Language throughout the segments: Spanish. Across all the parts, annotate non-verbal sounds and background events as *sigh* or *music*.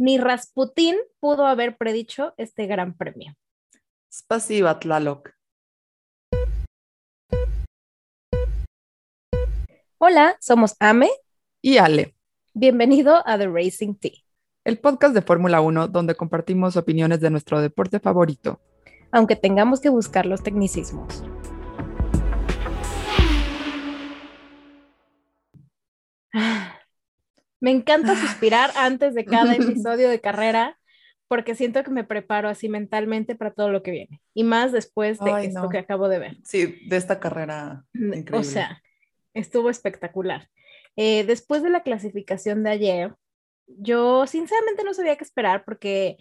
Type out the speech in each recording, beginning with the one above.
Ni Rasputín pudo haber predicho este gran premio. Spasiba, Tlaloc. Hola, somos Ame y Ale. Bienvenido a The Racing Tea, el podcast de Fórmula 1 donde compartimos opiniones de nuestro deporte favorito. Aunque tengamos que buscar los tecnicismos. Me encanta suspirar antes de cada *laughs* episodio de carrera porque siento que me preparo así mentalmente para todo lo que viene. Y más después de esto que acabo de ver. Sí, de esta carrera. Increíble. O sea, estuvo espectacular. Eh, después de la clasificación de ayer, yo sinceramente no sabía qué esperar porque,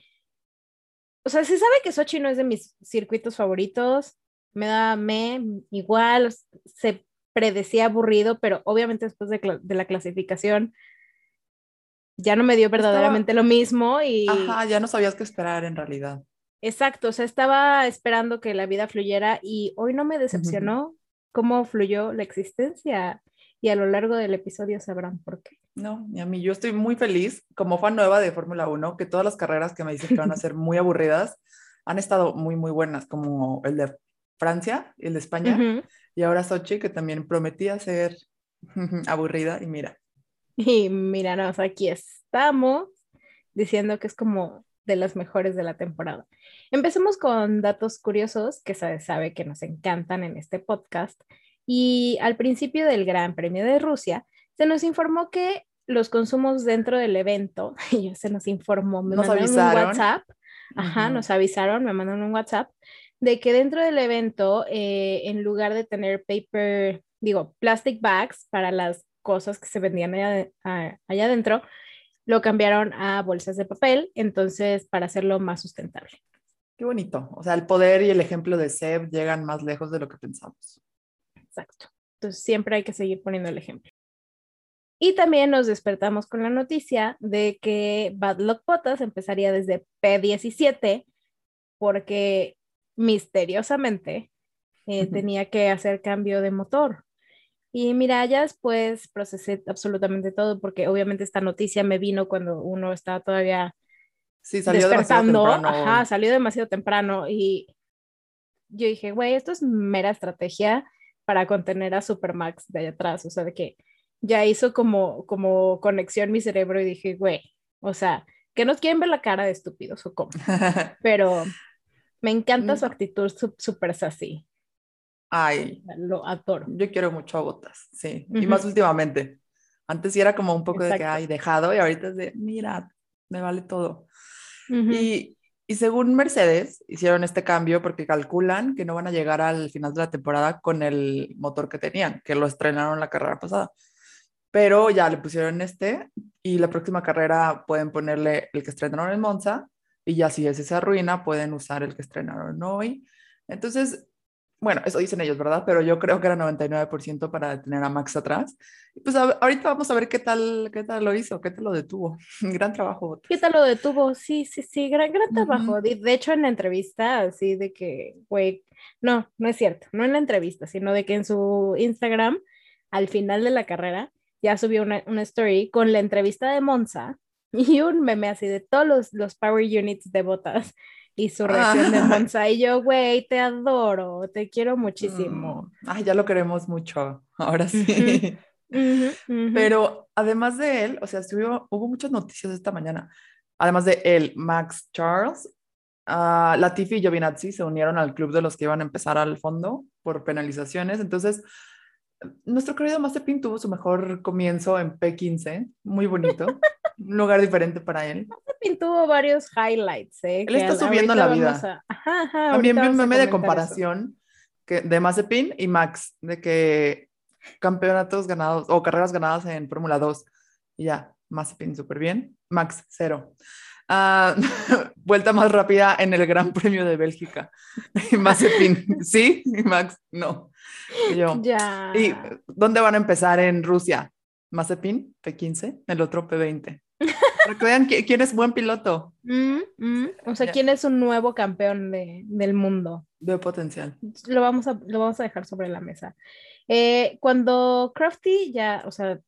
o sea, se sabe que Sochi no es de mis circuitos favoritos, me da me igual, se predecía aburrido, pero obviamente después de, de la clasificación ya no me dio verdaderamente lo mismo y... Ajá, ya no sabías qué esperar en realidad. Exacto, o sea, estaba esperando que la vida fluyera y hoy no me decepcionó cómo fluyó la existencia y a lo largo del episodio sabrán por qué. No, ni a mí, yo estoy muy feliz como fan nueva de Fórmula 1, que todas las carreras que me dicen que van a ser *laughs* muy aburridas han estado muy, muy buenas, como el de Francia y el de España, y ahora Sochi, que también prometía ser *laughs* aburrida, y mira. Y míranos, aquí estamos diciendo que es como de las mejores de la temporada. Empecemos con datos curiosos que se sabe que nos encantan en este podcast. Y al principio del Gran Premio de Rusia, se nos informó que los consumos dentro del evento, *laughs* y se nos informó, me nos mandaron un WhatsApp, ajá, nos avisaron, me mandaron un WhatsApp, de que dentro del evento, eh, en lugar de tener paper, digo, plastic bags para las cosas que se vendían allá, allá adentro, lo cambiaron a bolsas de papel, entonces para hacerlo más sustentable. Qué bonito. O sea, el poder y el ejemplo de Seb llegan más lejos de lo que pensamos. Exacto. Entonces siempre hay que seguir poniendo el ejemplo. Y también nos despertamos con la noticia de que Bad Luck Bottas empezaría desde P17 porque misteriosamente eh, tenía que hacer cambio de motor. Y mira, ya después procesé absolutamente todo porque obviamente esta noticia me vino cuando uno estaba todavía sí, salió despertando. Demasiado temprano. Ajá, salió demasiado temprano y yo dije, güey, esto es mera estrategia para contener a Supermax de allá atrás, o sea, de que ya hizo como, como conexión mi cerebro y dije, güey, o sea, que nos quieren ver la cara de estúpidos o cómo. *laughs* Pero me encanta su actitud súper sassy. Ay, lo adoro. Yo quiero mucho a Botas, sí. Y más últimamente. Antes sí era como un poco de que, ay, dejado, y ahorita es de, mira, me vale todo. y, y, según Mercedes, hicieron este cambio porque calculan que no van a llegar al final de la temporada con el motor que tenían, que lo estrenaron la carrera pasada. Pero ya le pusieron este y la próxima carrera pueden ponerle el que estrenaron en Monza y ya si ese se arruina pueden usar el que estrenaron hoy. Entonces, bueno, eso dicen ellos, ¿verdad? Pero yo creo que era 99% para tener a Max atrás. Pues ahorita vamos a ver qué tal, qué tal lo hizo, qué tal lo detuvo. *laughs* gran trabajo. ¿Qué tal lo detuvo? Sí, sí, sí, gran, gran trabajo. de, hecho, en la entrevista, así de que, güey, no, no es cierto, no en la entrevista, sino de que en su Instagram, al final de la carrera, ya subió una, una story con la entrevista de Monza *laughs* y un meme así de todos los, los power units de botas y su reacción de *laughs* Monza. Y yo, güey, te adoro, te quiero muchísimo. Mm, ay, ya lo queremos mucho, ahora sí. *laughs* Pero además de él, o sea, hubo muchas noticias esta mañana. Además de él, Max Charles, uh, Latifi y Giovinazzi se unieron al club de los que iban a empezar al fondo por penalizaciones. Entonces, nuestro querido Mazepin tuvo su mejor comienzo en P15, muy bonito, *laughs* un lugar diferente para él. Mazepin tuvo varios highlights, ¿eh? Él está subiendo la vida. También vi un meme de comparación que, de Mazepin y Max, de que campeonatos ganados o carreras ganadas en Fórmula 2. Y ya, Mazepin súper bien, Max cero. Ah, *laughs* vuelta más rápida en el Gran Premio de Bélgica. *laughs* Mazepin, *laughs* sí, Max, no. Y yo, ya. ¿Y dónde van a empezar en Rusia? Mazepin, P15, el otro P20. Para que vean quién es buen piloto. Mm, mm. O sea, quién es un nuevo campeón de, del mundo. De potencial. Lo vamos a, lo vamos a dejar sobre la mesa. Eh, cuando Crafty ya, o sea,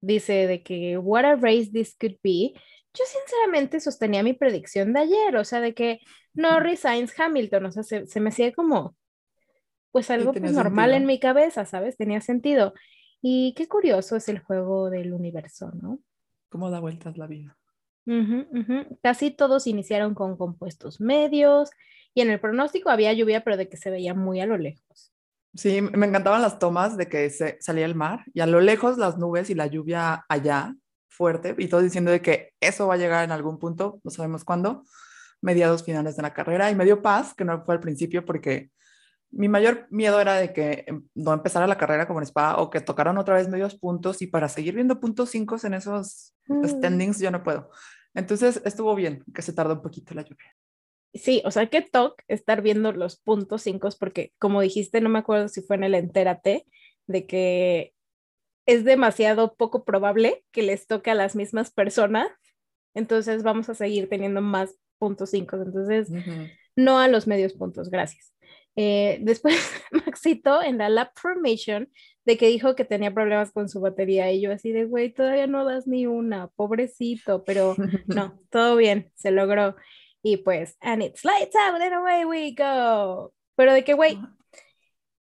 dice de que what a race this could be, yo sinceramente sostenía mi predicción de ayer, o sea, de que Norris, Sainz, Hamilton, o sea, se, me hacía como, pues algo pues, normal en mi cabeza, ¿sabes? Tenía sentido. Y qué curioso es el juego del universo, ¿no? ¿Cómo da vueltas la vida? Casi todos iniciaron con compuestos medios y en el pronóstico había lluvia, pero de que se veía muy a lo lejos. Sí, me encantaban las tomas de que se, salía el mar y a lo lejos las nubes y la lluvia allá fuerte y todo diciendo de que eso va a llegar en algún punto, no sabemos cuándo, mediados finales de la carrera y me dio paz, que no fue al principio porque mi mayor miedo era de que em, no empezara la carrera como en Spa o que tocaran otra vez medios puntos y para seguir viendo puntos cinco en esos mm. standings yo no puedo. Entonces estuvo bien que se tardó un poquito la lluvia. Sí, o sea, que toque estar viendo los puntos cinco porque como dijiste, no me acuerdo si fue en el Entérate, de que es demasiado poco probable que les toque a las mismas personas, entonces vamos a seguir teniendo más puntos cinco, entonces no a los medios puntos, gracias. Eh, después *laughs* Maxito en la lap formation de que dijo que tenía problemas con su batería y yo así de, güey, todavía no das ni una, pobrecito, pero *laughs* no, todo bien, se logró. Y pues, and it's lights out and away we go. Pero de que, güey,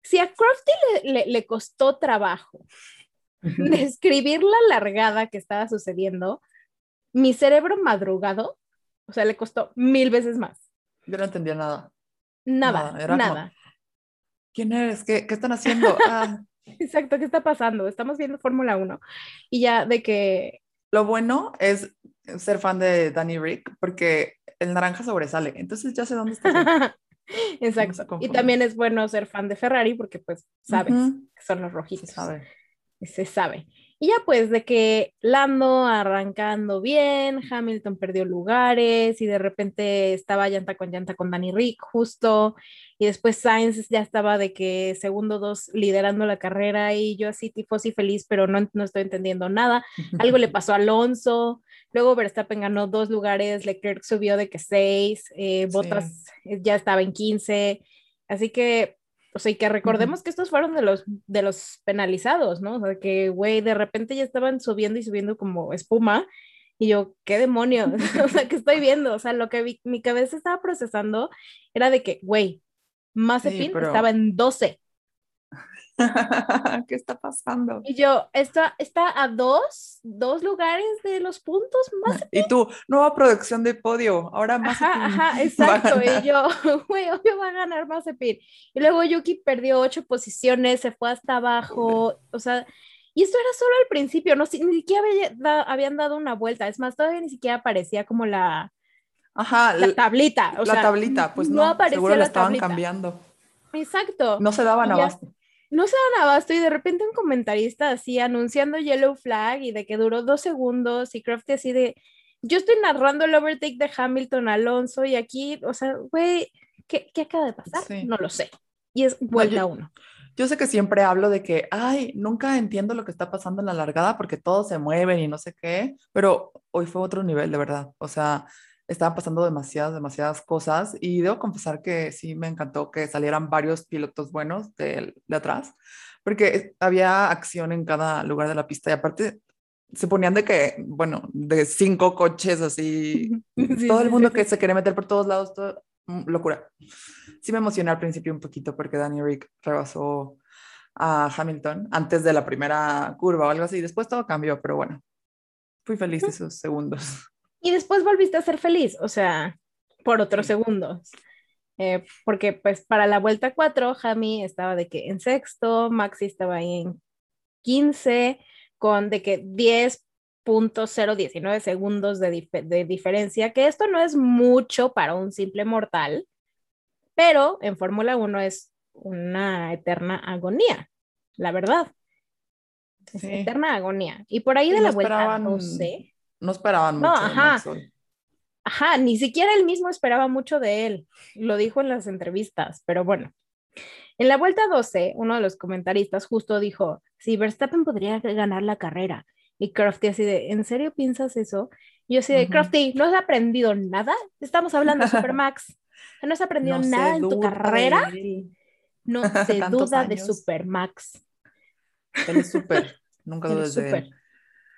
si a Crofty le, le, costó trabajo *laughs* describir la largada que estaba sucediendo, mi cerebro madrugado, o sea, le costó mil veces más. Yo no entendía nada. Nada, nada. ¿Quién eres? ¿Qué, qué están haciendo? *laughs* Ah. Exacto, ¿qué está pasando? Estamos viendo Fórmula 1 y ya de que... Lo bueno es ser fan de Danny Rick porque el naranja sobresale, entonces ya sé dónde está. *laughs* Exacto. Y también es bueno ser fan de Ferrari porque pues sabes que son los rojitos. Se sabe. Y ya pues de que Lando arrancando bien, Hamilton perdió lugares y de repente estaba llanta con llanta con Danny Rick justo y después Sainz ya estaba de que segundo dos liderando la carrera y yo así tipo sí feliz pero no, no estoy entendiendo nada. *laughs* Algo le pasó a Alonso, luego Verstappen ganó dos lugares, Leclerc subió de que seis, eh, Bottas ya estaba en 15, así que o sea, y que recordemos que estos fueron de los, de los penalizados, ¿no? O sea, que, güey, de repente ya estaban subiendo y subiendo como espuma. Y yo, ¿qué demonios? *laughs* o sea, ¿qué estoy viendo? O sea, lo que mi cabeza estaba procesando era de que, güey, Mazepin sí, estaba en 12. *laughs* ¿Qué está pasando? Y yo, está, está a dos, dos lugares de los puntos más. *laughs* Y tú, nueva producción de podio, ahora más. Ajá, ajá, *laughs* exacto. Y yo, güey, obvio va a ganar Mazepin. Y luego Yuki perdió ocho posiciones, se fue hasta abajo, o sea, y esto era solo al principio, no ni siquiera habían dado una vuelta, es más, todavía ni siquiera aparecía como la, Ajá, la tablita. O la tablita, pues no, no seguro la estaban cambiando. Exacto. No se daban abasto no se dan abasto y de repente un comentarista así anunciando Yellow Flag y de que duró dos segundos y Crafty así de, yo estoy narrando el overtake de Hamilton Alonso y aquí, o sea, güey, ¿qué, acaba de pasar? No lo sé. Y es vuelta uno. Yo sé que siempre hablo de que, ay, nunca entiendo lo que está pasando en la largada porque todos se mueven y no sé qué, pero hoy fue otro nivel, de verdad. O sea, estaban pasando demasiadas, demasiadas cosas y debo confesar que sí me encantó que salieran varios pilotos buenos de, de atrás, porque había acción en cada lugar de la pista y aparte se ponían de que, bueno, de cinco coches así, *laughs* todo el mundo que se quería meter por todos lados, todo, mm, locura. Sí me emocioné al principio un poquito porque Danny Rick rebasó a Hamilton antes de la primera curva o algo así, después todo cambió, pero bueno, fui feliz de esos segundos. Y después volviste a ser feliz, o sea, por otros segundos. Eh, porque pues para la vuelta 4, Jami estaba de que en sexto, Maxi estaba ahí en 15, con de que 10.019 segundos de, de diferencia, que esto no es mucho para un simple mortal, pero en Fórmula 1 es una eterna agonía, la verdad. Es eterna agonía. Y por ahí de la vuelta 12 no esperaban mucho. ajá. Ajá, ni siquiera él mismo esperaba mucho de él. Lo dijo en las entrevistas, pero bueno. En la vuelta 12, uno de los comentaristas justo dijo, si Verstappen podría ganar la carrera. Y Crofty así de, ¿en serio piensas eso? Y yo así de, Crofty, ¿no has aprendido nada? Estamos hablando de *laughs* Supermax. ¿No has aprendido nada en tu carrera? No se duda de Supermax. Él es super, nunca dudes de él.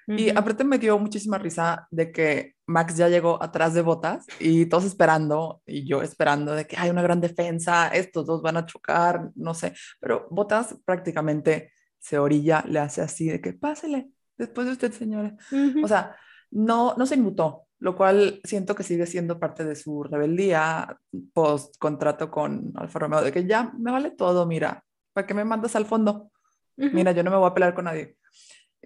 Y aparte me dio muchísima risa de que Max ya llegó atrás de Botas y todos esperando y yo esperando de que hay una gran defensa, estos dos van a chocar, no sé, pero Botas prácticamente se orilla, le hace así de que pásele, después de usted, señora. O sea, no, no se inmutó, lo cual siento que sigue siendo parte de su rebeldía post contrato con Alfa Romeo, de que ya me vale todo, mira, ¿para qué me mandas al fondo? Mira, yo no me voy a pelear con nadie.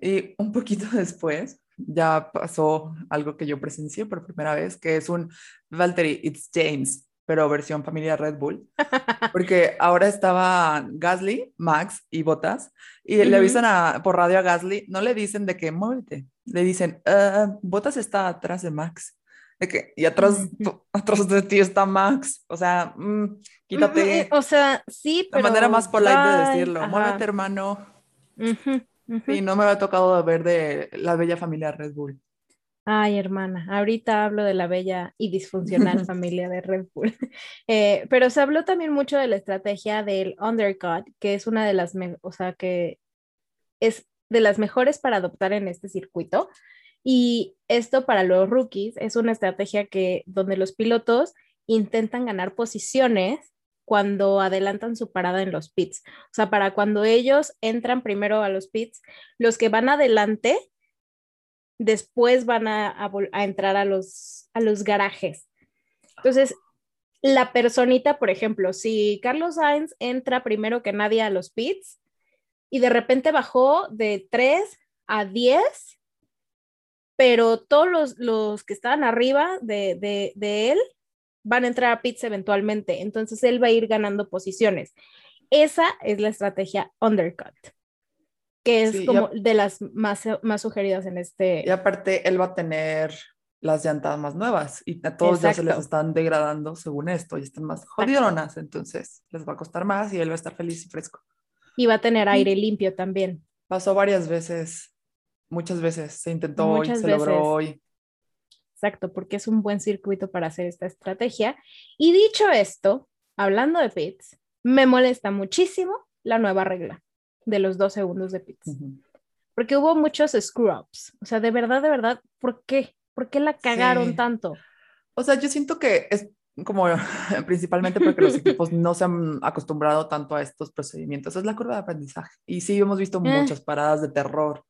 Y un poquito *laughs* después ya pasó algo que yo presencié por primera vez, que es un Valtteri, it's James, pero versión familia Red Bull, *laughs* porque ahora estaba Gasly, Max y Botas, y le avisan a, por radio a Gasly, no le dicen de que muévete, le dicen, uh, Botas está atrás de Max. De que, y atrás, atrás de ti está Max. O sea, mm, quítate. o sea, sí, pero. La manera más polite de decirlo. Muévete, hermano. Y no me había tocado ver de la bella familia Red Bull. Ay, hermana, ahorita hablo de la bella y disfuncional *laughs* familia de Red Bull. *laughs* Eh, pero se habló también mucho de la estrategia del undercut, que es una de las, o sea, que es de las mejores para adoptar en este circuito. Y esto para los rookies es una estrategia que donde los pilotos intentan ganar posiciones cuando adelantan su parada en los pits. O sea, para cuando ellos entran primero a los pits, los que van adelante después van a, entrar a los, a los garajes. Entonces, la personita, por ejemplo, si Carlos Sainz entra primero que nadie a los pits y de repente bajó de 3 a 10, pero todos los, que estaban arriba de, de él van a entrar a pits eventualmente, entonces él va a ir ganando posiciones. Esa es la estrategia undercut, que es como de las más, más sugeridas en este. Y aparte, él va a tener las llantas más nuevas y a todos ya se les están degradando según esto y están más jodidonas, entonces les va a costar más y él va a estar feliz y fresco. Y va a tener aire limpio también. Pasó varias veces, muchas veces, se intentó hoy, se logró hoy. Exacto, porque es un buen circuito para hacer esta estrategia. Y dicho esto, hablando de pits, me molesta muchísimo la nueva regla de los dos segundos de pits. Porque hubo muchos screw-ups. O sea, de verdad, de verdad, ¿por qué? ¿Por qué la cagaron tanto? O sea, yo siento que es como *laughs* principalmente porque los *laughs* equipos no se han acostumbrado tanto a estos procedimientos. Es la curva de aprendizaje. Y sí, hemos visto eh. muchas paradas de terror,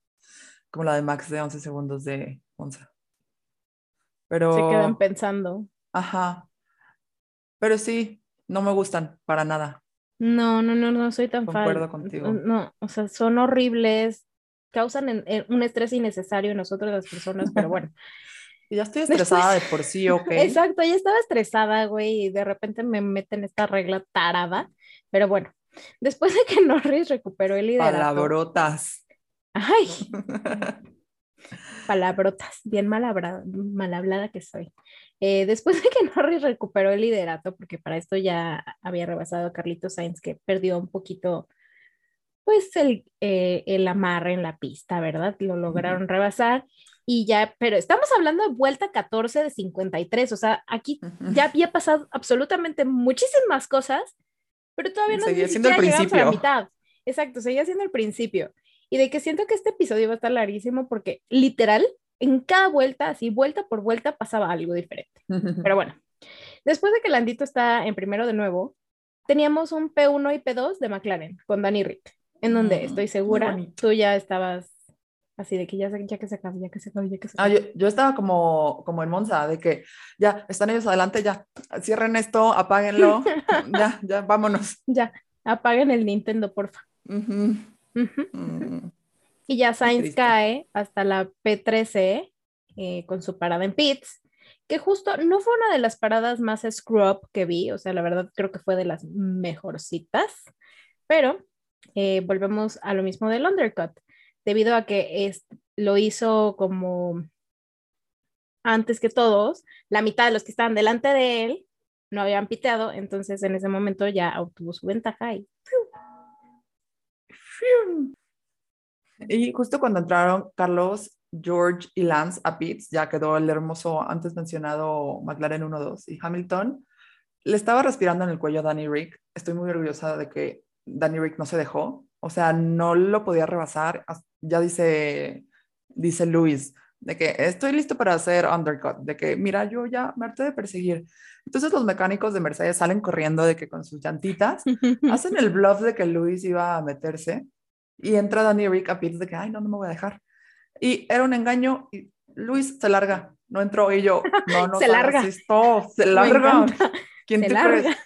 como la de Max de 11 segundos de Monza. Pero... Se quedan pensando. Ajá. Pero sí, no me gustan para nada. No, no, no, no soy tan fan. Concuerdo contigo. No, o sea, son horribles, causan un estrés innecesario en nosotros las personas, pero bueno. *laughs* Y ya estoy estresada de por sí, ok. *laughs* Exacto, ya estaba estresada, güey, y de repente me meten esta regla tarada, pero bueno, después de que *laughs* Norris recuperó el liderazgo. Palabrotas. Ay, palabrotas, bien mal, hablada, que soy. Eh, después de que *laughs* Norris recuperó el liderato, porque para esto ya había rebasado a Carlitos Sainz, que perdió un poquito, pues, el, eh, el amarre en la pista, ¿verdad? Lo lograron rebasar y ya, pero estamos hablando de vuelta 14 de 53, o sea, aquí ya había pasado absolutamente muchísimas cosas, pero todavía no seguía siendo el principio. A la mitad. Exacto, seguía siendo el principio y de que siento que este episodio va a estar larguísimo porque literal, en cada vuelta, así vuelta por vuelta, pasaba algo diferente. *laughs* Pero bueno, después de que Landito está en primero de nuevo, teníamos un P1 y P2 de McLaren con Danny Rick, en donde mm, estoy segura tú ya estabas así de que ya, ya que se acabó, ya que se acabó, ya que se acabó. Ah, yo, estaba como, como en Monza, de que ya están ellos adelante, ya cierren esto, apáguenlo, *laughs* ya, ya, vámonos. Ya, apaguen el Nintendo, porfa. Mm. Y ya Sainz cae hasta la P13 eh, con su parada en pits, que justo no fue una de las paradas más screw que vi, o sea, la verdad creo que fue de las mejorcitas, pero eh, volvemos a lo mismo del undercut, debido a que es, lo hizo como antes que todos, la mitad de los que estaban delante de él no habían piteado, entonces en ese momento ya obtuvo su ventaja y y justo cuando entraron Carlos, George y Lance a pits, ya quedó el hermoso antes mencionado McLaren 1-2 y Hamilton. Le estaba respirando en el cuello a Danny Rick. Estoy muy orgullosa de que Danny Rick no se dejó. O sea, no lo podía rebasar. Ya dice dice Luis, de que estoy listo para hacer undercut, de que mira, yo ya me harté de perseguir. Entonces los mecánicos de Mercedes salen corriendo de que con sus llantitas *laughs* hacen el bluff de que Luis iba a meterse y entra Danny Rick a pits de que, ay, no, no me voy a dejar. Y era un engaño y Luis se larga, no entró y yo, no, no, *laughs* se larga. Se *laughs* larga. ¿Quién te larga.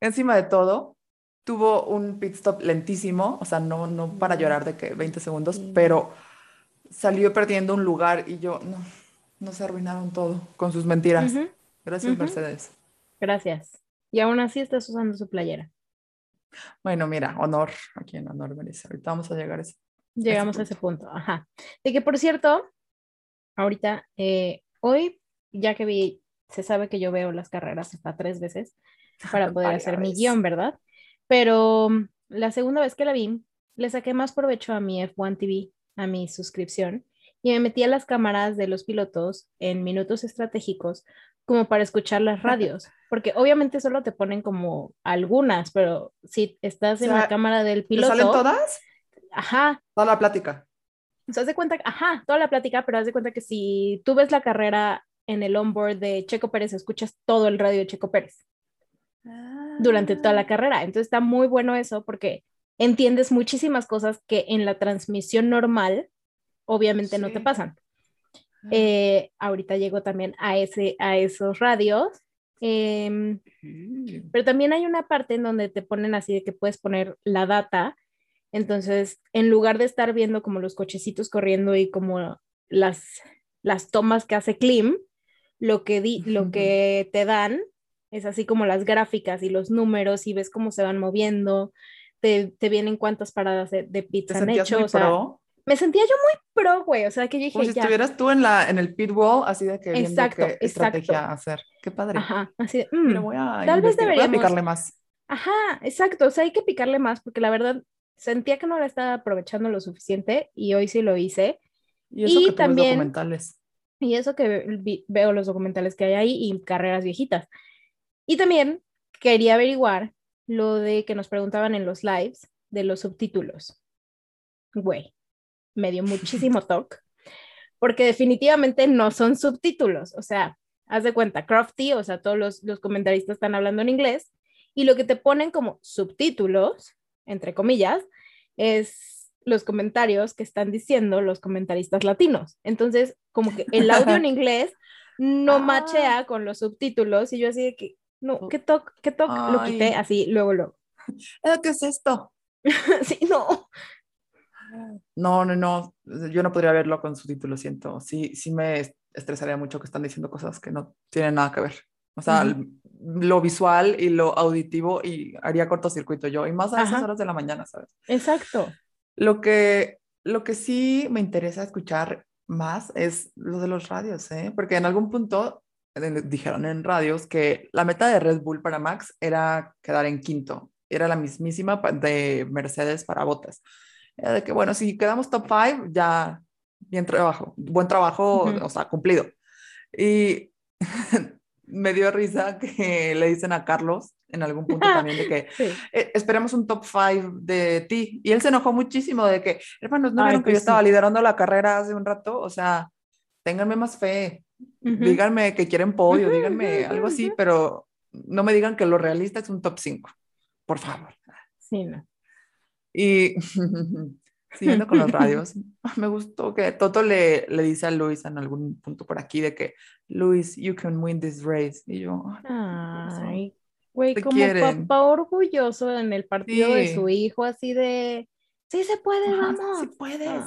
Encima de todo, tuvo un pit stop lentísimo, o sea, no, no para llorar de que 20 segundos, pero salió perdiendo un lugar y yo, no, no se arruinaron todo con sus mentiras. Gracias, Mercedes. Gracias. Y aún así estás usando su playera. Bueno, mira, honor, aquí en honor merece. Ahorita vamos a llegar a ese. Llegamos a ese punto, ajá. De que, por cierto, ahorita, eh, hoy, ya que vi, se sabe que yo veo las carreras hasta tres veces para *laughs* poder hacer mi guion, ¿verdad? Pero mm, la segunda vez que la vi, le saqué más provecho a mi F1 TV a mi suscripción y me metí a las cámaras de los pilotos en minutos estratégicos como para escuchar las radios, porque obviamente solo te ponen como algunas, pero si estás en la cámara del piloto... ¿Salen todas? Ajá. Toda la plática. O sea, haz de cuenta, ajá, toda la plática, pero haz de cuenta que si tú ves la carrera en el onboard de Checo Pérez, escuchas todo el radio de Checo Pérez durante toda la ah. carrera. Entonces está muy bueno eso porque entiendes muchísimas cosas que en la transmisión normal obviamente no te pasan. Ah. Eh, ahorita llego también a, ese, a esos radios, em, pero también hay una parte en donde te ponen así de que puedes poner la data. Entonces, en lugar de estar viendo como los cochecitos corriendo y como las, las tomas que hace Klim, lo que, di, lo que te dan es así como las gráficas y los números y ves cómo se van moviendo te, te vienen cuántas paradas de, de pizza han hecho. Muy o sea, pro? Me sentía yo muy pro, güey. O sea, que dije. Como si estuvieras tú en, la, en el pit wall, así de que viendo exacto, qué estrategia hacer. Qué padre. Ajá, así de. Mm, voy a tal vez deberíamos. picarle más. Ajá, exacto. O sea, hay que picarle más porque la verdad sentía que no la estaba aprovechando lo suficiente y hoy sí lo hice. Y eso que también. documentales. Y eso que veo los documentales que hay ahí y carreras viejitas. Y también quería averiguar lo de que nos preguntaban en los lives de los subtítulos. Güey, me dio muchísimo *laughs* toque, porque definitivamente no son subtítulos, o sea, haz de cuenta, Crofty, o sea, todos los, los comentaristas están hablando en inglés, y lo que te ponen como subtítulos, entre comillas, es los comentarios que están diciendo los comentaristas latinos. Entonces, como que el audio en *laughs* inglés no ah. machea con los subtítulos y yo así de que, no, ¿qué toque? ¿Qué toque? Lo quité así, luego lo. *laughs* ¿Qué es esto? *laughs* sí, no. No, no, no. Yo no podría verlo con su título, siento. Sí, sí me estresaría mucho que están diciendo cosas que no tienen nada que ver. O sea, lo visual y lo auditivo y haría cortocircuito yo, y más a esas horas de la mañana, ¿sabes? Exacto. Lo que, lo que sí me interesa escuchar más es lo de los radios, ¿eh? Porque en algún punto dijeron en radios que la meta de Red Bull para Max era quedar en quinto. Era la mismísima de Mercedes para Botas. Era de que, bueno, si quedamos top five, ya bien trabajo, buen trabajo, o sea, cumplido. Y *laughs* me dio risa que le dicen a Carlos en algún punto *laughs* también de que eh, esperemos un top five de ti. Y él se enojó muchísimo de que, hermanos, ¿no vieron que yo pues estaba liderando la carrera hace un rato? O sea, ténganme más fe díganme que quieren podio, díganme algo así, pero no me digan que lo realista es un top 5, por favor. Sí, no. Y *laughs* siguiendo con los *laughs* radios, me gustó que Toto le, le dice a Luis en algún punto por aquí de que, Luis, you can win this race. Y yo, ay, güey, como papá orgulloso en el partido de su hijo, así de, sí se puede, vamos. Sí puedes,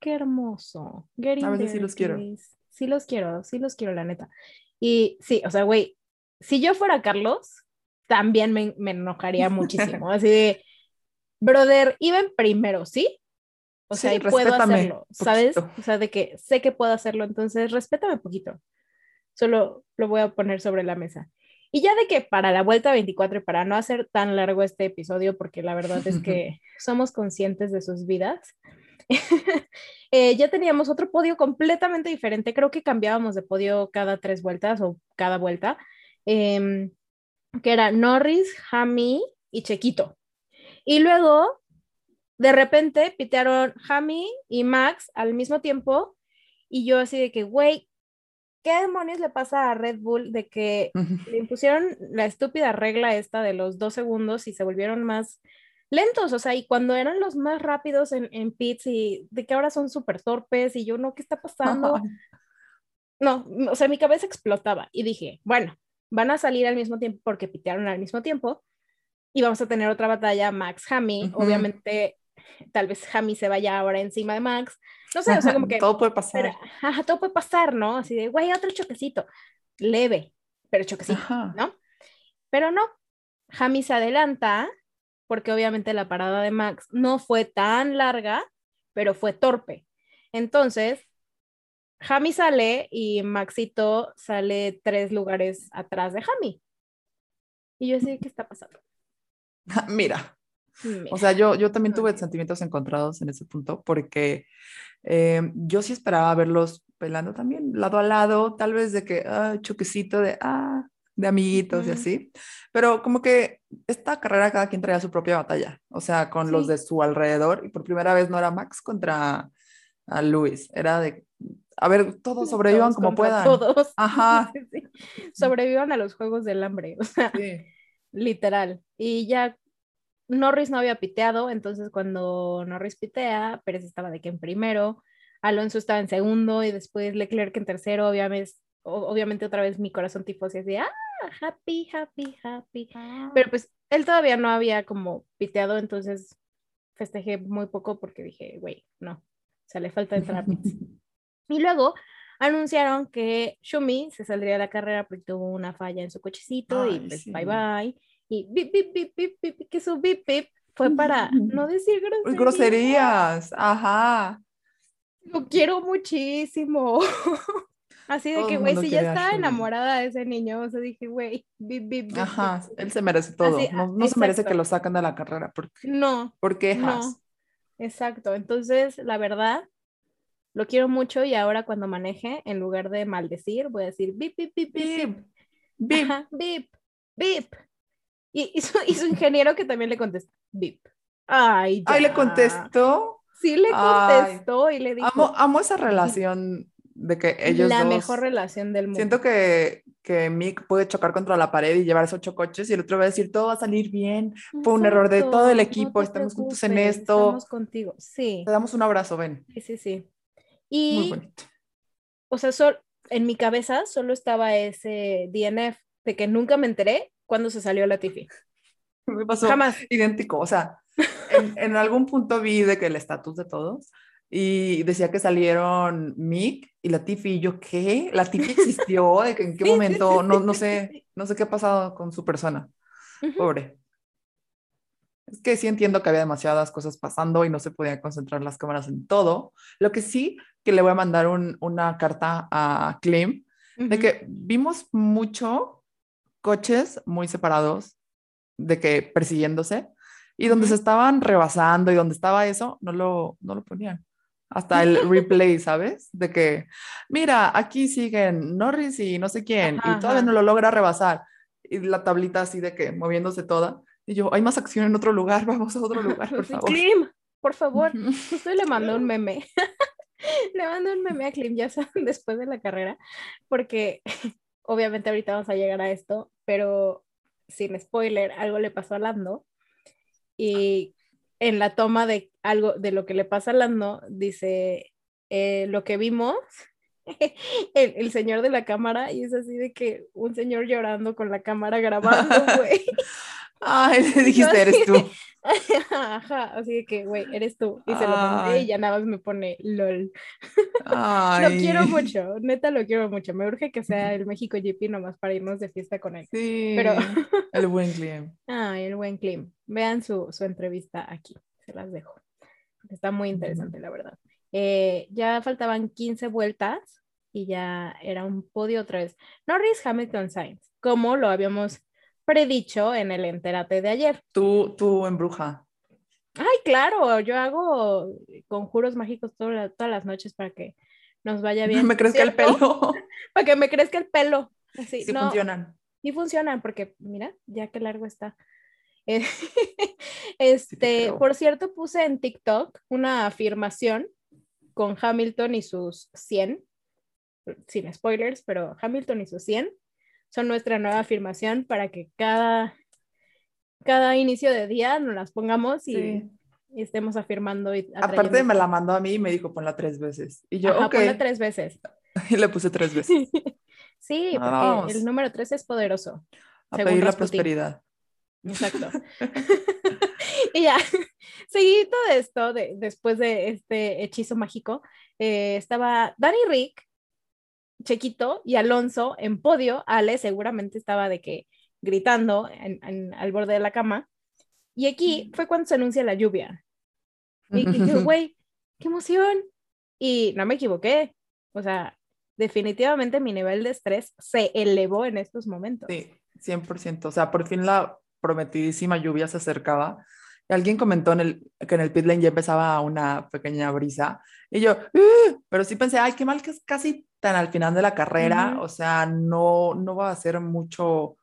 Qué hermoso. a veces sí los quiero. Sí los quiero, sí los quiero, la neta. Y sí, o sea, güey, si yo fuera Carlos, también me, me enojaría *laughs* muchísimo. Así de, brother, iba en primero, ¿sí? O sea, y puedo hacerlo, ¿sabes? O sea, de que sé que puedo hacerlo, entonces respétame un poquito. Solo lo voy a poner sobre la mesa. Y ya de que para la vuelta 24 y para no hacer tan largo este episodio, porque la verdad es *laughs* que somos conscientes de sus vidas, *laughs* Eh, ya teníamos otro podio completamente diferente. Creo que cambiábamos de podio cada tres vueltas o cada vuelta, em, que era Norris, Hami y Chequito. Y luego de repente pitearon Hami y Max al mismo tiempo y yo así de que, güey, ¿qué demonios le pasa a Red Bull de que le impusieron la estúpida regla esta de los dos segundos y se volvieron más lentos? O sea, y cuando eran los más rápidos en, en pits y de que ahora son súper torpes y yo no, ¿qué está pasando? *laughs* No, o sea, mi cabeza explotaba y dije, bueno, van a salir al mismo tiempo porque pitearon al mismo tiempo y vamos a tener otra batalla Max Hami, obviamente tal vez Hami se vaya ahora encima de Max, no sé, o sea, como *laughs* que... todo puede pasar. ajá, todo puede pasar, ¿no? Así de, güey, otro choquecito, leve, pero choquecito, ¿no? Pero no, Hami se adelanta porque obviamente la parada de Max no fue tan larga, pero fue torpe. Entonces, Hami sale y Maxito sale tres lugares atrás de Hami. Y yo así, ¿qué está pasando? *laughs* Mira, o sea, yo, yo también tuve sentimientos encontrados en ese punto porque eh, yo sí esperaba verlos pelando también lado a lado, tal vez de que, ah, choquecito de, ah, de amiguitos y así, pero como que esta carrera cada quien traía su propia batalla, o sea, con los de su alrededor y por primera vez no era Max contra a Luis, era de a ver, todos *laughs* sobrevivan como puedan. Todos. *laughs* Ajá. Sobrevivan a los juegos del hambre, o sea, *laughs* literal. Y ya Norris no había piteado, entonces cuando Norris pitea, Pérez estaba de que en primero, Alonso estaba en segundo y después Leclerc en tercero, obviamente, obviamente otra vez mi corazón tipo y ah, happy, happy, happy. Ah. Pero pues él todavía no había como piteado, entonces festejé muy poco porque dije, güey, no, o sea, le falta entrar *laughs* Y luego anunciaron que Shumi se saldría de la carrera porque tuvo una falla en su cochecito y pues bye bye. Y bip, bip, bip, bip, bip, que su bip, bip fue para *laughs* no decir groserías. Groserías, ajá. Lo quiero muchísimo. *laughs* Así de que, güey, si ya estaba enamorada de ese niño, o sea, dije, güey, bip, bip, bip. Ajá, él se merece todo. no, no se merece que lo sacan de la carrera. Porque, no. ¿Por qué? No. Exacto. Entonces, la verdad, lo quiero mucho y ahora cuando maneje, en lugar de maldecir, voy a decir bip, bip, bip, bip, bip, bip, bip. Y, su, ingeniero que también le contestó, bip. Ay, Ay, le contestó. Sí, le contestó y le dijo. Amo, amo esa relación de que ellos La mejor relación del mundo. Siento que, que Mick puede chocar contra la pared y llevar esos ocho coches y el otro va a decir, todo va a salir bien, fue un error de todo el equipo, estamos juntos en esto. Estamos contigo, sí. Te damos un abrazo, ven. Sí, sí, sí. Y, o sea, en mi cabeza solo estaba ese DNF de que nunca me enteré cuando se salió la Tiffy. *laughs* Me pasó Jamás. idéntico, o sea, en, algún punto vi de que el estatus de todos y decía que salieron Mick y la Tiffy y yo, ¿qué? ¿La Tiffy *laughs* existió? ¿De que, ¿En qué momento? no, no sé, no sé qué ha pasado con su persona. Pobre. Es que sí entiendo que había demasiadas cosas pasando y no se podían concentrar las cámaras en todo. Lo que sí, que le voy a mandar una carta a Klim, de que vimos mucho coches muy separados, de que persiguiéndose, y donde se estaban rebasando y donde estaba eso, no lo, no lo ponían. Hasta el replay, ¿sabes? De que, mira, aquí siguen Norris y no sé quién, y todavía no lo logra rebasar. Y la tablita así de que moviéndose toda. Y yo, hay más acción en otro lugar, *laughs* vamos a otro lugar, por favor. Klim, por favor. Justo le mandó un *laughs* meme. *laughs* le mandó un meme a Klim, ya saben, después de la carrera, porque obviamente ahorita vamos a llegar a esto, pero sin spoiler, algo le pasó a Lando. Y en la toma de algo de lo que le pasa a Lando, dice eh, lo que vimos *laughs* el, el, señor de la cámara y es así de que un señor llorando con la cámara grabando, *laughs* güey. Ay, le *laughs* dijiste, eres tú. Ajá, así que, güey, eres tú. Y se lo mandé y ya nada más me pone LOL. lo quiero mucho, neta lo quiero mucho. Me urge que sea el México GP nomás para irnos de fiesta con él. Sí, pero... el buen Clim. Ay, el buen Clim. Vean su, su entrevista aquí, se las dejo. Está muy interesante, la verdad. Eh, ya faltaban 15 vueltas y ya era un podio otra vez. Norris, Hamilton, Sainz, como lo habíamos predicho en el enterate de ayer. Tú, tú embruja. Ay, claro, yo hago conjuros mágicos todas las noches para que nos vaya *laughs* bien. me crezca el pelo. *laughs* para que me crezca el pelo. Así, sí funcionan. Sí funcionan, porque mira, ya que largo está. *laughs* este, por cierto, puse en TikTok una afirmación con Hamilton y sus 100, sin spoilers, pero Hamilton y sus 100 son nuestra nueva afirmación para que cada, cada inicio de día nos las pongamos y, estemos afirmando. Y Aparte me la mandó a mí y me dijo ponla tres veces. Y yo, ok. Ponla tres veces. *laughs* Y le puse tres veces. *laughs* sí, porque el número tres es poderoso. A pedir la prosperidad. Exacto. *laughs* *laughs* y ya, *laughs* seguí todo esto de, después de este hechizo mágico. Eh, estaba Danny Rick, Chequito y Alonso en podio. Ale seguramente estaba de que gritando en, al borde de la cama. Y aquí fue cuando se anuncia la lluvia. Y dije, güey, qué emoción. Y no me equivoqué. O sea, definitivamente mi nivel de estrés se elevó en estos momentos. Sí, 100%. O sea, por fin la prometidísima lluvia se acercaba. Y alguien comentó en el, que en el pit lane ya empezaba una pequeña brisa. Y yo, pero sí pensé, ay, qué mal que es casi tan al final de la carrera. O sea, no, no va a ser mucho,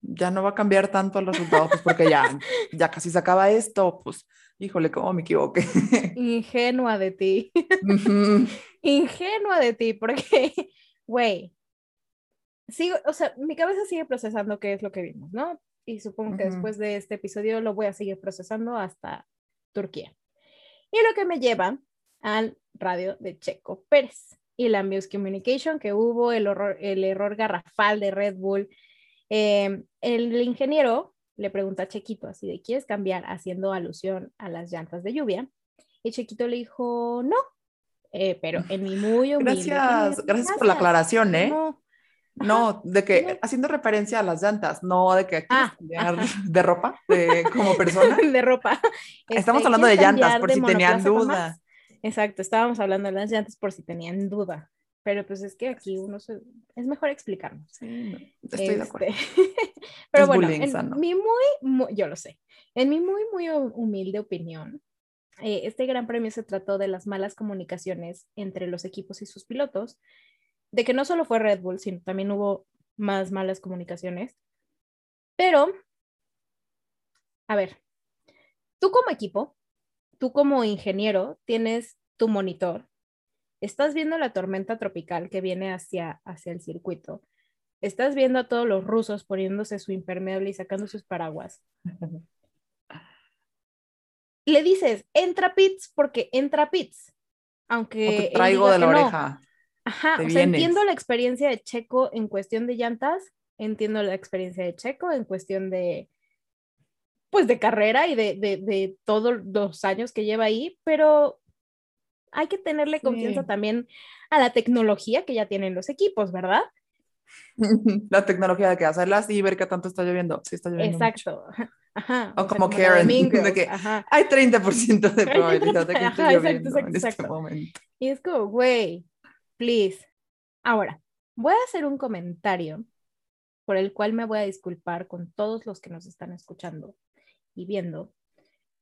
ya no va a cambiar tanto el resultado, pues porque ya, *laughs* ya casi se acaba esto. Pues, híjole, cómo me equivoqué. *laughs* Ingenua de ti. *laughs* Ingenua de ti, porque, güey, sigo, o sea, mi cabeza sigue procesando qué es lo que vimos, ¿no? Y supongo que después de este episodio lo voy a seguir procesando hasta Turquía. Y lo que me lleva al radio de Checo Pérez y la Communication que hubo, el, el error garrafal de Red Bull. Em, el ingeniero le pregunta a Chequito así de, ¿quieres cambiar? Haciendo alusión a las llantas de lluvia. Y Chequito le dijo, no, eh, pero en mi muy humilde Gracias, gracias, por la aclaración, ¿eh? No, de que haciendo referencia a las llantas, no de que aquí ah, de ropa, de, como persona. *laughs* de ropa. Estamos este, hablando de llantas, por si tenían duda. Exacto, estábamos hablando de las llantas por si tenían duda. Pero pues es que aquí uno es mejor explicarnos. Sí, estoy de acuerdo. Este, *laughs* pero bueno, en mi muy, yo lo sé, en mi muy, muy humilde opinión, eh, este gran premio se trató de las malas comunicaciones entre los equipos y sus pilotos, de que no solo fue Red Bull, sino también hubo más malas comunicaciones. Pero, a ver, tú como equipo, tú como ingeniero, tienes tu monitor, estás viendo la tormenta tropical que viene hacia, hacia el circuito, estás viendo a todos los rusos poniéndose su impermeable y sacando sus paraguas. *laughs* Le dices, entra pits porque entra pits. Aunque. traigo de la oreja. Ajá, o sea, entiendo la experiencia de Checo en cuestión de llantas, entiendo la experiencia de Checo en cuestión de, pues, de carrera y de, de, de todos los años que lleva ahí, pero hay que tenerle confianza también a la tecnología que ya tienen los equipos, ¿verdad? *laughs* La tecnología de que hacerlas y ver qué tanto está lloviendo. Sí, está lloviendo. Exacto. *laughs* Ajá, o, como Karen, *laughs* de que hay 30% de probabilidad de que esté lloviendo en este momento. Y es como, güey, please. Ahora, voy a hacer un comentario por el cual me voy a disculpar con todos los que nos están escuchando y viendo,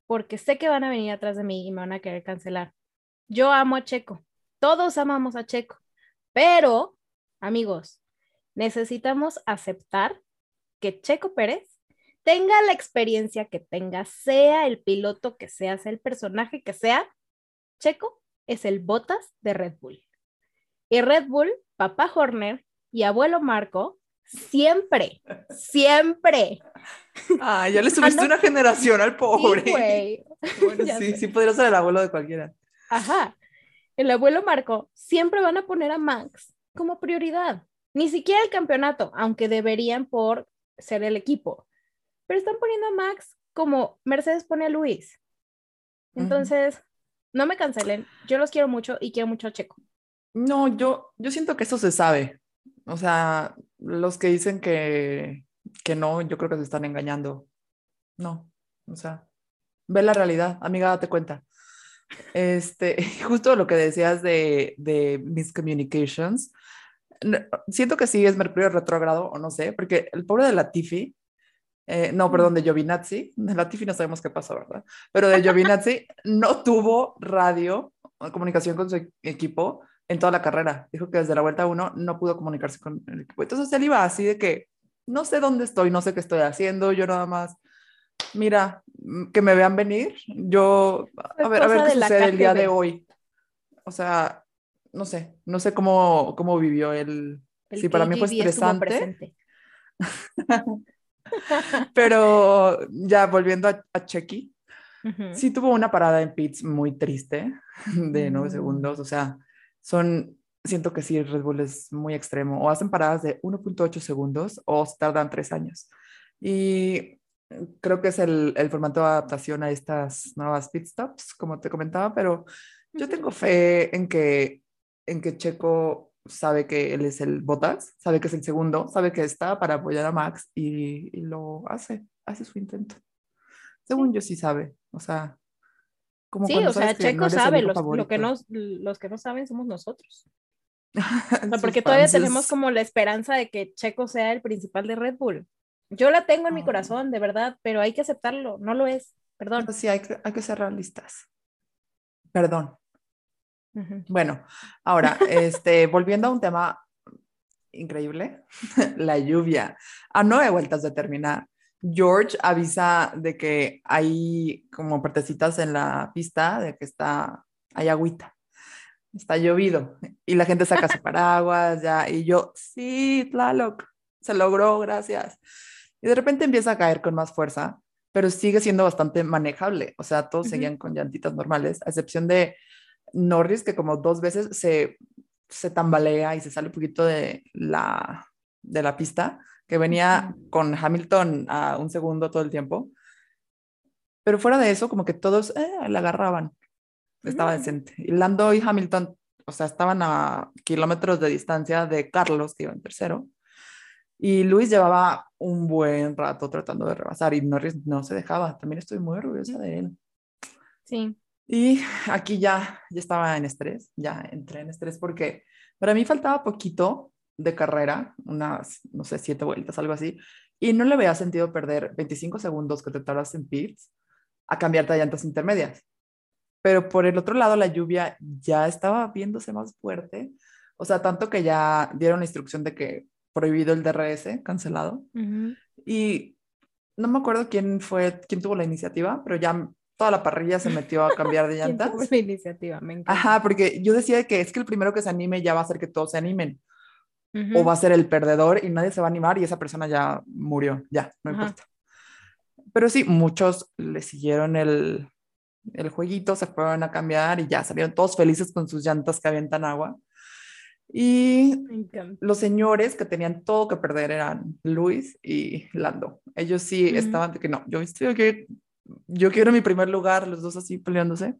porque sé que van a venir atrás de mí y me van a querer cancelar. Yo amo a Checo, todos amamos a Checo, pero, amigos, necesitamos aceptar que Checo Pérez tenga la experiencia que tenga, sea el piloto que sea, sea el personaje que sea, Checo es el Botas de Red Bull. Y Red Bull, papá Horner y abuelo Marco, siempre, siempre. Ah, ya le subiste una generación al pobre. Sí, bueno, sí, sí podría ser el abuelo de cualquiera. Ajá. El abuelo Marco siempre van a poner a Max como prioridad. Ni siquiera el campeonato, aunque deberían por ser el equipo. Pero están poniendo a Max como Mercedes pone a Luis. Entonces, no me cancelen. Yo los quiero mucho y quiero mucho a Checo. No, yo, yo siento que eso se sabe. O sea, los que dicen que, que no, yo creo que se están engañando. No, o sea, ve la realidad, amiga, date cuenta. Este, *laughs* justo lo que decías de, de miscommunications, siento que sí es Mercurio retrógrado o no sé, porque el pobre de Latifi, eh, no, perdón, de Giovinazzi, *laughs* de Latifi no sabemos qué pasó, ¿verdad? Pero de Giovinazzi *laughs* no tuvo radio, comunicación con su equipo en toda la carrera. Dijo que desde la vuelta uno no pudo comunicarse con el equipo. Entonces él iba así de que no sé dónde estoy, no sé qué estoy haciendo, yo nada más mira, mm, que me vean venir. Yo, a ver, a ver qué sucede el día de hoy. O sea, no sé, no sé cómo, cómo vivió el... sí, para mí fue estresante. *laughs* Pero ya volviendo a, a Chequi, sí tuvo una parada en pits muy triste *laughs* de nueve mm. segundos. O sea, son, siento que sí, Red Bull es muy extremo. O hacen paradas de 1.8 segundos o tardan tres años. Y creo que es el, el, formato de adaptación a estas nuevas pit stops, como te comentaba, pero yo tengo fe en que, en que Checo sabe que él es el Botas, sabe que es el segundo, sabe que está para apoyar a Max y, y lo hace, hace su intento. Según yo sí sabe, o sea, como sí, o sea, Checo sabe, los, lo que no, los que no saben somos nosotros. *laughs* porque todavía tenemos como la esperanza de que Checo sea el principal de Red Bull. Yo la tengo en mi corazón, de verdad, pero hay que aceptarlo, no lo es, perdón. Sí, hay que, hay que ser realistas. Perdón. Bueno, ahora, este, *laughs* volviendo a un tema increíble, *laughs* la lluvia. A nueve vueltas de terminar, George avisa de que hay como partecitas en la pista, de que está, hay agüita, está llovido y la gente saca su *laughs* paraguas ya y yo, sí, Tlaloc, se logró, gracias. Y de repente empieza a caer con más fuerza, pero sigue siendo bastante manejable, o sea, todos seguían con llantitas normales, a excepción de Norris, que como dos veces se, se tambalea y se sale un poquito de la, de la pista, que venía con Hamilton a un segundo todo el tiempo. Pero fuera de eso, como que todos eh, la agarraban. Estaba decente. Y Lando y Hamilton, o sea, estaban a kilómetros de distancia de Carlos, que iba en tercero. Y Luis llevaba un buen rato tratando de rebasar y Norris no se dejaba. También estoy muy orgullosa de él. Sí. Y aquí ya, ya estaba en estrés, ya entré en estrés porque para mí faltaba poquito de carrera, unas, no sé, siete vueltas, algo así, y no le había sentido perder 25 segundos que te tardas en pits a cambiarte a llantas intermedias. Pero por el otro lado, la lluvia ya estaba viéndose más fuerte, o sea, tanto que ya dieron la instrucción de que prohibido el DRS, cancelado. Y no me acuerdo quién fue, quién tuvo la iniciativa, pero ya toda la parrilla se metió a cambiar de llantas. *laughs* ¿Quién tuvo la iniciativa? Me encanta. Ajá, porque yo decía que es que el primero que se anime ya va a hacer que todos se animen. O va a ser el perdedor y nadie se va a animar y esa persona ya murió, ya, no importa. Pero sí, muchos le siguieron el, el jueguito, se fueron a cambiar y ya salieron todos felices con sus llantas que avientan agua. Y los señores que tenían todo que perder eran Luis y Lando. Ellos sí estaban de que no, yo que yo quiero mi primer lugar, los dos así peleándose.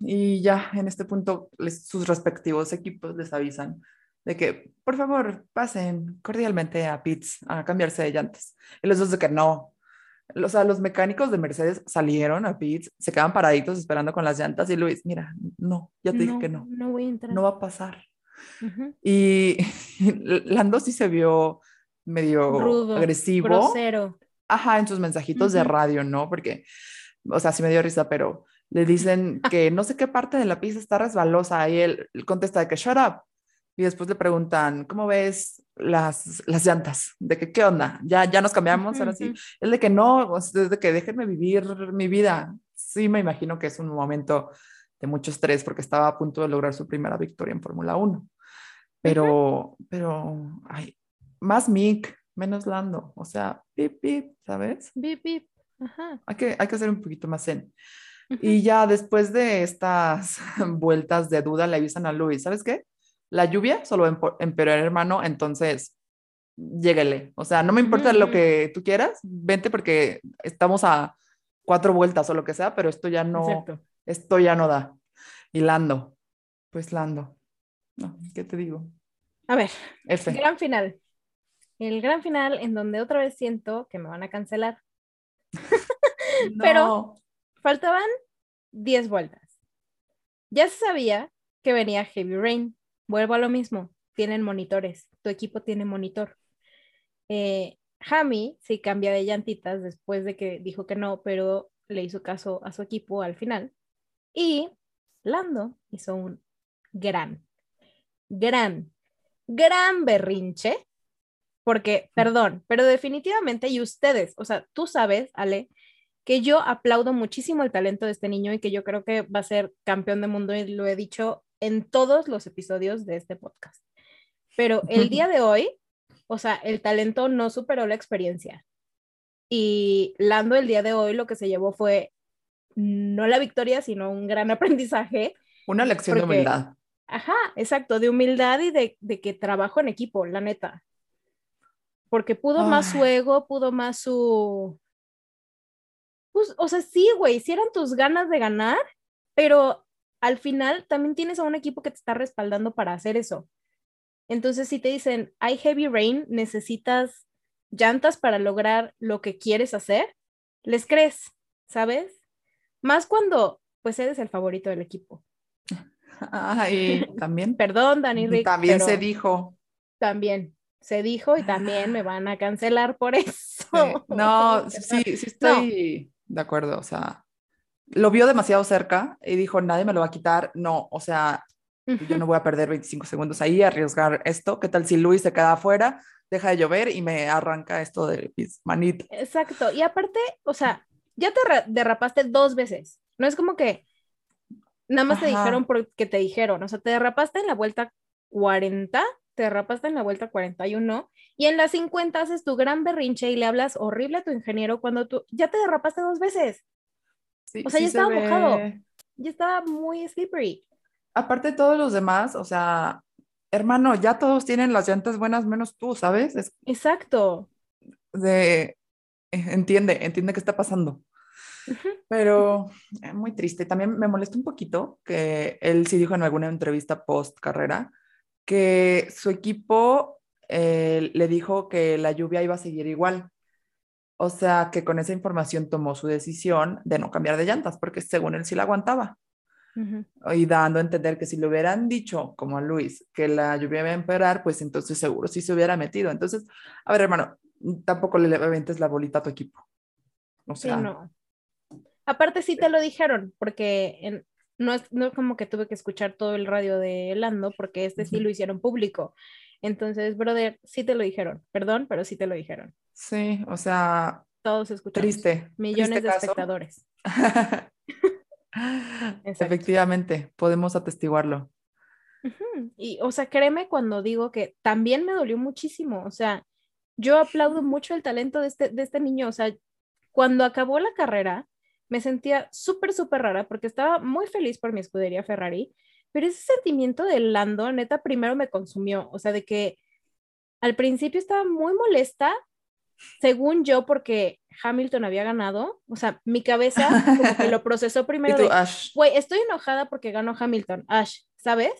Y ya en este punto sus respectivos equipos les avisan de que por favor pasen cordialmente a pits a cambiarse de llantas. Y los dos de que no, o sea, los mecánicos de Mercedes salieron a pits, se quedan paraditos esperando con las llantas y Luis, mira, no, ya te dije que no. No voy a entrar. No va a pasar. Y *laughs* Lando sí se vio medio agresivo. Grosero. Ajá, en sus mensajitos de radio, ¿no? Porque, o sea, sí me dio risa, pero le dicen que no sé qué parte de la pista está resbalosa y él contesta de que shut up. Y después le preguntan, ¿cómo ves las, las llantas? De que, ¿qué onda? ¿Ya, ya nos cambiamos? Ahora sí. Es de que no, es de que déjenme vivir mi vida. Sí, me imagino que es un momento de mucho estrés porque estaba a punto de lograr su primera victoria en Fórmula 1. Pero, pero, ay, más Mick, menos Lando. O sea, pip, pip, ¿sabes? Pip, pip. Ajá. Hay que, hay que ser un poquito más zen. Y ya después de estas *laughs* vueltas de duda le avisan a Luis, ¿sabes qué? la lluvia solo empeoró, hermano, entonces lléguele. O sea, no me importa lo que tú quieras, vente porque estamos a cuatro vueltas o lo que sea, pero esto ya no, esto ya no da. Y Lando, pues Lando, no, ¿qué te digo? A ver, F. gran final. El gran final en donde otra vez siento que me van a cancelar. *laughs* Pero faltaban 10 vueltas. Ya se sabía que venía Heavy Rain. Vuelvo a lo mismo, tienen monitores, tu equipo tiene monitor. Eh, Hami sí cambia de llantitas después de que dijo que no, pero le hizo caso a su equipo al final. Y Lando hizo un gran, gran, gran berrinche porque, perdón, pero definitivamente, y ustedes, o sea, tú sabes, Ale, que yo aplaudo muchísimo el talento de este niño y que yo creo que va a ser campeón de mundo y lo he dicho en todos los episodios de este podcast. Pero el día *laughs* de hoy, o sea, el talento no superó la experiencia. Y Lando el día de hoy lo que se llevó fue no la victoria, sino un gran *laughs* aprendizaje. Una lección de humildad. Ajá, exacto, de humildad y de, que trabajo en equipo, la neta. Porque pudo más su ego, pudo más su... Pues, o sea, sí, güey, si eran tus ganas de ganar, pero al final también tienes a un equipo que te está respaldando para hacer eso. Entonces, si te dicen, hay heavy rain, necesitas llantas para lograr lo que quieres hacer, les crees, ¿sabes? Más cuando, pues, eres el favorito del equipo. Ay, *laughs* también. Perdón, Dani Rick. También se dijo. También se dijo y también me van a cancelar por eso. *laughs* No, sí, sí estoy de acuerdo. O sea, lo vio demasiado cerca y dijo, nadie me lo va a quitar. No, o sea, yo no voy a perder 25 segundos ahí, arriesgar esto. ¿Qué tal si Luis se queda afuera, deja de llover y me arranca esto de mis manitas? Exacto. Y aparte, o sea, ya te derrapaste dos veces. No es como que nada más te dijeron porque te dijeron. O sea, te derrapaste en la vuelta 40, te derrapaste en la vuelta 41 y en la 50 haces tu gran berrinche y le hablas horrible a tu ingeniero cuando tú ya te derrapaste dos veces. o sea, ya estaba mojado. Ya estaba muy slippery aparte todos los demás, o sea, hermano, ya todos tienen las llantas buenas menos tú, ¿sabes? Exacto. De, eh, entiende, entiende qué está pasando. Pero eh, muy triste. También me molesta un poquito que él sí dijo en alguna entrevista post carrera que su equipo eh, le dijo que la lluvia iba a seguir igual. O sea, que con esa información tomó su decisión de no cambiar de llantas, porque según él sí la aguantaba y dando a entender que si le hubieran dicho, como a Luis, que la lluvia iba a empeorar, pues entonces seguro sí se hubiera metido. Entonces, a ver, hermano, tampoco le aventes la bolita a tu equipo. O sea, no. Aparte sí te lo dijeron, porque no, es, no como que tuve que escuchar todo el radio de Lando, porque este sí lo hicieron público. Entonces, brother, sí te lo dijeron. Perdón, pero sí te lo dijeron. Sí, o sea. Todos escuchamos. Triste. Millones de espectadores. *laughs* Efectivamente, podemos atestiguarlo. Y, o sea, créeme cuando digo que también me dolió muchísimo. O sea, yo aplaudo mucho el talento de este, de este niño. O sea, cuando acabó la carrera, me sentía súper, súper rara porque estaba muy feliz por mi escudería Ferrari, pero ese sentimiento de Lando, neta, primero me consumió. O sea, de que al principio estaba muy molesta según yo, porque Hamilton había ganado, o sea, mi cabeza como que lo *laughs* procesó primero. ¿Y Ash? Güey, estoy enojada porque ganó Hamilton, Ash, ¿sabes?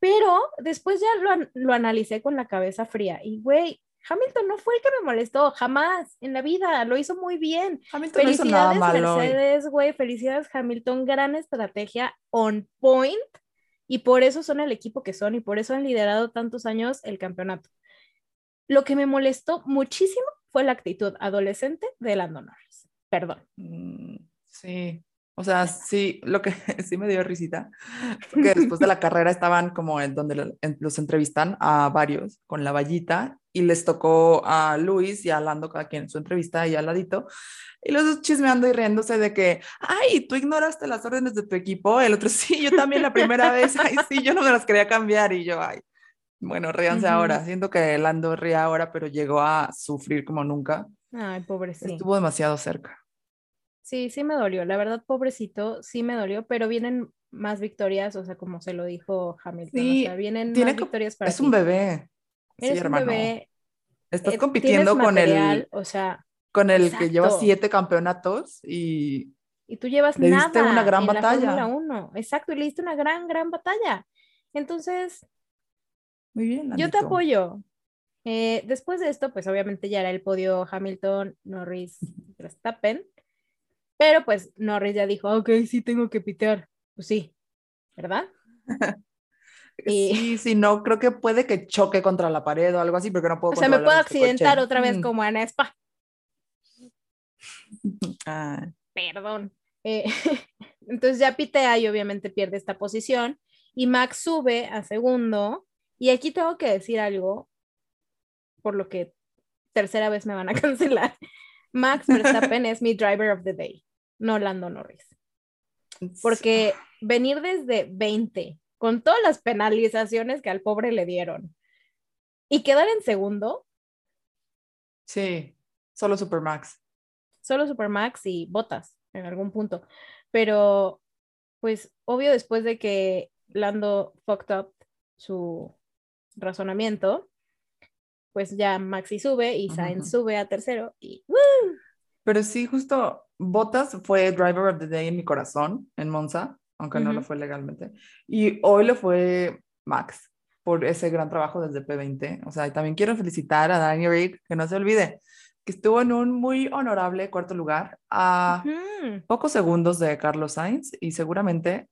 Pero después ya lo, lo analicé con la cabeza fría y, güey, Hamilton no fue el que me molestó, jamás en la vida, lo hizo muy bien. Hamilton felicidades no hizo nada Mercedes, güey, felicidades Hamilton, gran estrategia, on point, y por eso son el equipo que son y por eso han liderado tantos años el campeonato. Lo que me molestó muchísimo fue la actitud adolescente de Lando Norris. Perdón. Mm, sí, o sea, sí, lo que *laughs* sí me dio risita, porque después de la *laughs* carrera estaban como en donde los entrevistan a varios con la vallita y les tocó a Luis y a Lando cada quien en su entrevista y al ladito, y los dos chismeando y riéndose de que, ay, tú ignoraste las órdenes de tu equipo, el otro *laughs* sí, yo también la primera vez, *laughs* ay, sí, yo no me las quería cambiar y yo, ay, bueno, ríanse ahora. Siento que Lando ríe ahora, pero llegó a sufrir como nunca. Ay, pobrecito. Estuvo demasiado cerca. Sí, sí me dolió. La verdad, pobrecito, sí me dolió, pero vienen más victorias, o sea, como se lo dijo Hamilton. Sí, o sea, vienen más victorias para Es un bebé. Eres sí, un bebé. Estás eh, compitiendo con el. O sea. Con el que lleva siete campeonatos y. Y tú llevas le diste una gran batalla. La 1. Exacto, y le diste una gran, gran batalla. Entonces, muy bien. Yo te apoyo. Eh, después de esto, pues obviamente ya era el podio Hamilton, Norris, Verstappen. Pero pues Norris ya dijo, ok, sí tengo que pitear. Pues sí, ¿verdad? *laughs* Sí, sí, no, creo que puede que choque contra la pared o algo así, porque no puedo. O sea, me puedo este accidentar otra vez mm. como en Spa. *laughs* Ah. Perdón. Eh, *laughs* entonces ya pitea y obviamente pierde esta posición. Y Max sube a segundo y aquí tengo que decir algo por lo que tercera vez me van a *laughs* cancelar. Max Verstappen es mi driver of the day, no Lando Norris. Porque venir desde 20, con todas las penalizaciones que al pobre le dieron, y quedar en segundo. Sí, solo Supermax. Solo Supermax y botas en algún punto. Pero, pues, obvio, después de que Lando fucked up su razonamiento, pues ya Maxi sube y Sainz sube a tercero y Pero sí, justo Botas fue driver of the day en mi corazón en Monza, aunque no lo fue legalmente. Y hoy lo fue Max por ese gran trabajo desde P20. O sea, también quiero felicitar a Daniel Rick, que no se olvide, que estuvo en un muy honorable cuarto lugar a pocos segundos de Carlos Sainz y seguramente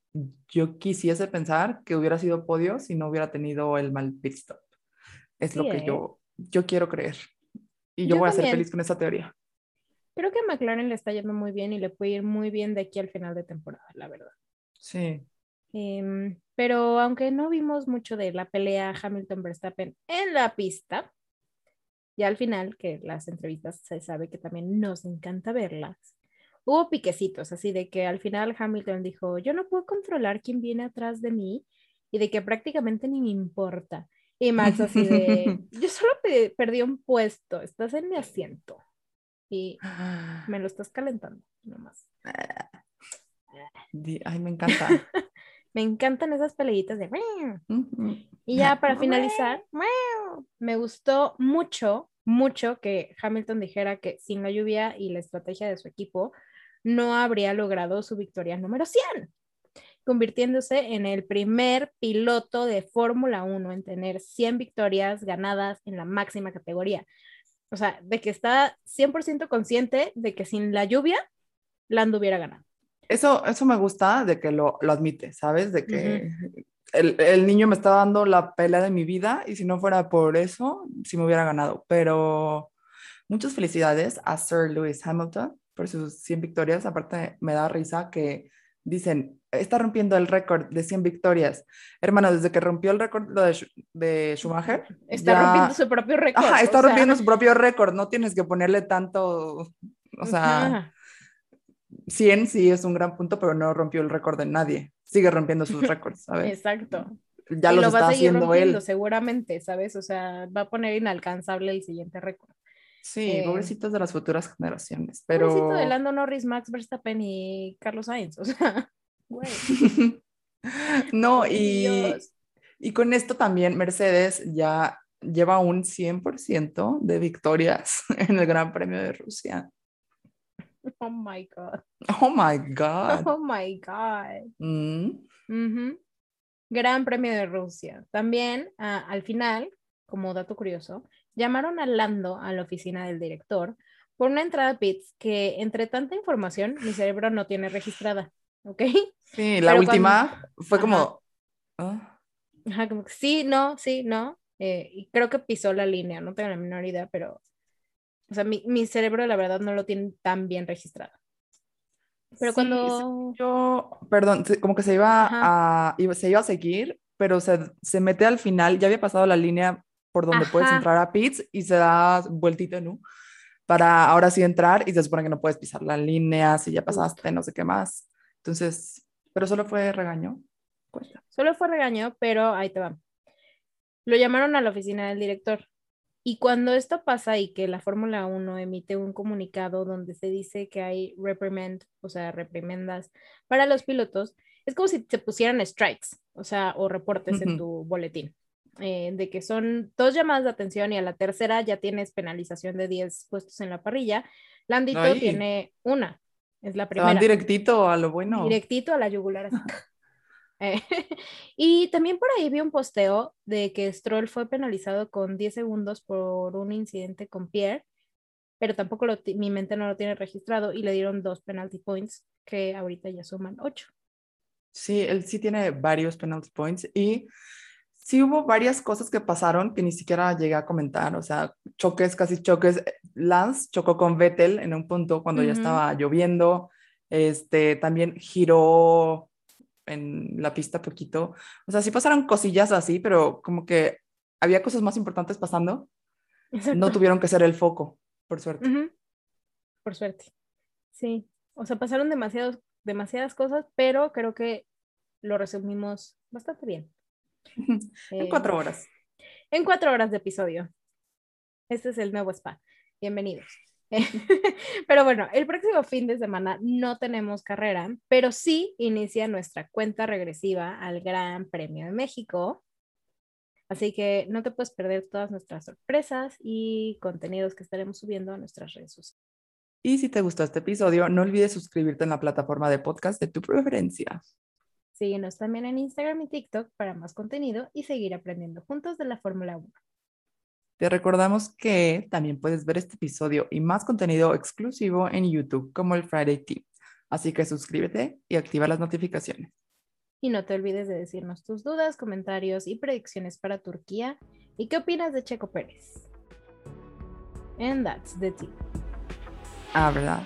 yo quisiese pensar que hubiera sido podio si no hubiera tenido el mal pit stop. Es lo que ¿eh? yo, yo quiero creer. Y yo, voy a ser feliz con esa teoría. Creo que a McLaren le está yendo muy bien y le puede ir muy bien de aquí al final de temporada, la verdad. Sí. Em, pero aunque no vimos mucho de la pelea Hamilton-Verstappen en la pista, ya al final, que las entrevistas se sabe que también nos encanta verlas, hubo piquecitos, así de que al final Hamilton dijo, yo no puedo controlar quién viene atrás de mí y de que prácticamente ni me importa. Y Max así de, *laughs* yo solo perdí un puesto, estás en mi asiento y me lo estás calentando nomás. Ay, me encanta. *laughs* me encantan esas peleitas de... Y ya para *laughs* finalizar, me gustó mucho, mucho que Hamilton dijera que sin la lluvia y la estrategia de su equipo no habría logrado su victoria número 100, convirtiéndose en el primer piloto de Fórmula 1 en tener 100 victorias ganadas en la máxima categoría. O sea, de que está 100% consciente de que sin la lluvia, Lando hubiera ganado. Eso, eso me gusta de que lo, lo admite, ¿sabes? De que el, el, niño me está dando la pelea de mi vida y si no fuera por eso, sí me hubiera ganado. Pero muchas felicidades a Sir Lewis Hamilton por sus 100 victorias. Aparte, me da risa que dicen, está rompiendo el récord de 100 victorias. Hermano, desde que rompió el récord de, de, Schumacher. Está rompiendo su propio récord. Ajá, está rompiendo su propio récord. No tienes que ponerle tanto, o sea, 100 sí es un gran punto, pero no rompió el récord de nadie. Sigue rompiendo sus *laughs* récords, ¿sabes? Exacto. Ya lo está haciendo él. Seguramente, ¿sabes? O sea, va a poner inalcanzable el siguiente récord. Sí, eh, pobrecitos de las futuras generaciones, pero... Pobrecito de Lando Norris, Max Verstappen y Carlos Sainz, o sea, *laughs* güey. no, y, y con esto también Mercedes ya lleva un 100% de victorias *laughs* en el Gran Premio de Rusia. *laughs* Oh my God. Oh my God. Oh my God. Mm. Gran Premio de Rusia. También, ah, al final, como dato curioso, llamaron a Lando a la oficina del director por una entrada a pits que, entre tanta información, mi cerebro no tiene registrada. ¿Ok? Sí, la última fue como. ¿ah? Ajá, como que sí, no, sí, no. Eh, y creo que pisó la línea, no tengo la menor idea, pero o sea, mi, mi cerebro la verdad no lo tiene tan bien registrado. Pero cuando... Yo, perdón, como que se iba, a, se iba a seguir, pero se, se, mete al final, ya había pasado la línea por donde puedes entrar a pits y se da vueltito, ¿no? Para ahora sí entrar y se supone que no puedes pisar la línea si ya pasaste, no sé qué más. Entonces, pero solo fue regaño. Solo fue regaño, pero ahí te va. Lo llamaron a la oficina del director y cuando esto pasa y que la Fórmula 1 emite un comunicado donde se dice que hay reprimand, o sea, reprimendas para los pilotos, es como si se pusieran strikes, o sea, o reportes en tu boletín, eh, de que son dos llamadas de atención y a la tercera ya tienes penalización de 10 puestos en la parrilla. Landito tiene una, es la primera. Van directito a lo bueno. Directito a la yugular. Eh, *laughs* y también por ahí vi un posteo de que Stroll fue penalizado con 10 segundos por un incidente con Pierre, pero tampoco mi mente no lo tiene registrado y le dieron dos penalty points que ahorita ya suman 8. Sí, él sí tiene varios penalty points y sí hubo varias cosas que pasaron que ni siquiera llegué a comentar, o sea, choques, casi choques. Lance chocó con Vettel en un punto cuando ya estaba lloviendo, este, también giró en la pista poquito. O sea, sí pasaron cosillas así, pero como que había cosas más importantes pasando. no tuvieron que ser el foco, por suerte. Por suerte. Sí. O sea, pasaron demasiados, demasiadas cosas, pero creo que lo resumimos bastante bien. *laughs* en cuatro horas. En cuatro horas de episodio. Este es el nuevo spa. Bienvenidos. *laughs* pero bueno, el próximo fin de semana no tenemos carrera, pero sí inicia nuestra cuenta regresiva al Gran Premio de México. Así que no te puedes perder todas nuestras sorpresas y contenidos que estaremos subiendo a nuestras redes sociales. Y si te gustó este episodio, no olvides suscribirte en la plataforma de podcast de tu preferencia. Síguenos también en Instagram y TikTok para más contenido y seguir aprendiendo juntos de la Fórmula 1. Te recordamos que también puedes ver este episodio y más contenido exclusivo en YouTube como el Friday Tip. Así que suscríbete y activa las notificaciones. Y no te olvides de decirnos tus dudas, comentarios y predicciones para Turquía y qué opinas de Checo Pérez. And that's the tip. Ah, ¿verdad?